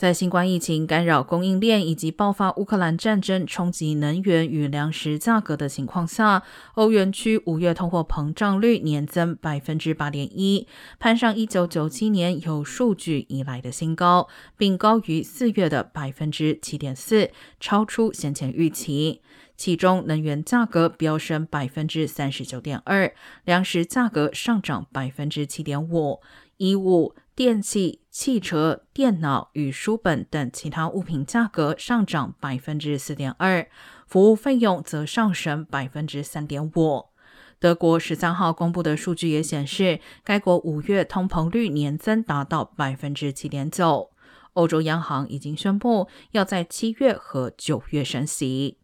在新冠疫情干扰供应链以及爆发乌克兰战争冲击能源与粮食价格的情况下，欧元区五月通货膨胀率年增百分之八点一，攀上一九九七年有数据以来的新高，并高于四月的百分之七点四，超出先前预期。其中，能源价格飙升百分之三十九点二，粮食价格上涨百分之七点五，衣物。电器、汽车、电脑与书本等其他物品价格上涨百分之四点二，服务费用则上升百分之三点五。德国十三号公布的数据也显示，该国五月通膨率年增达到百分之七点九。欧洲央行已经宣布要在七月和九月升息。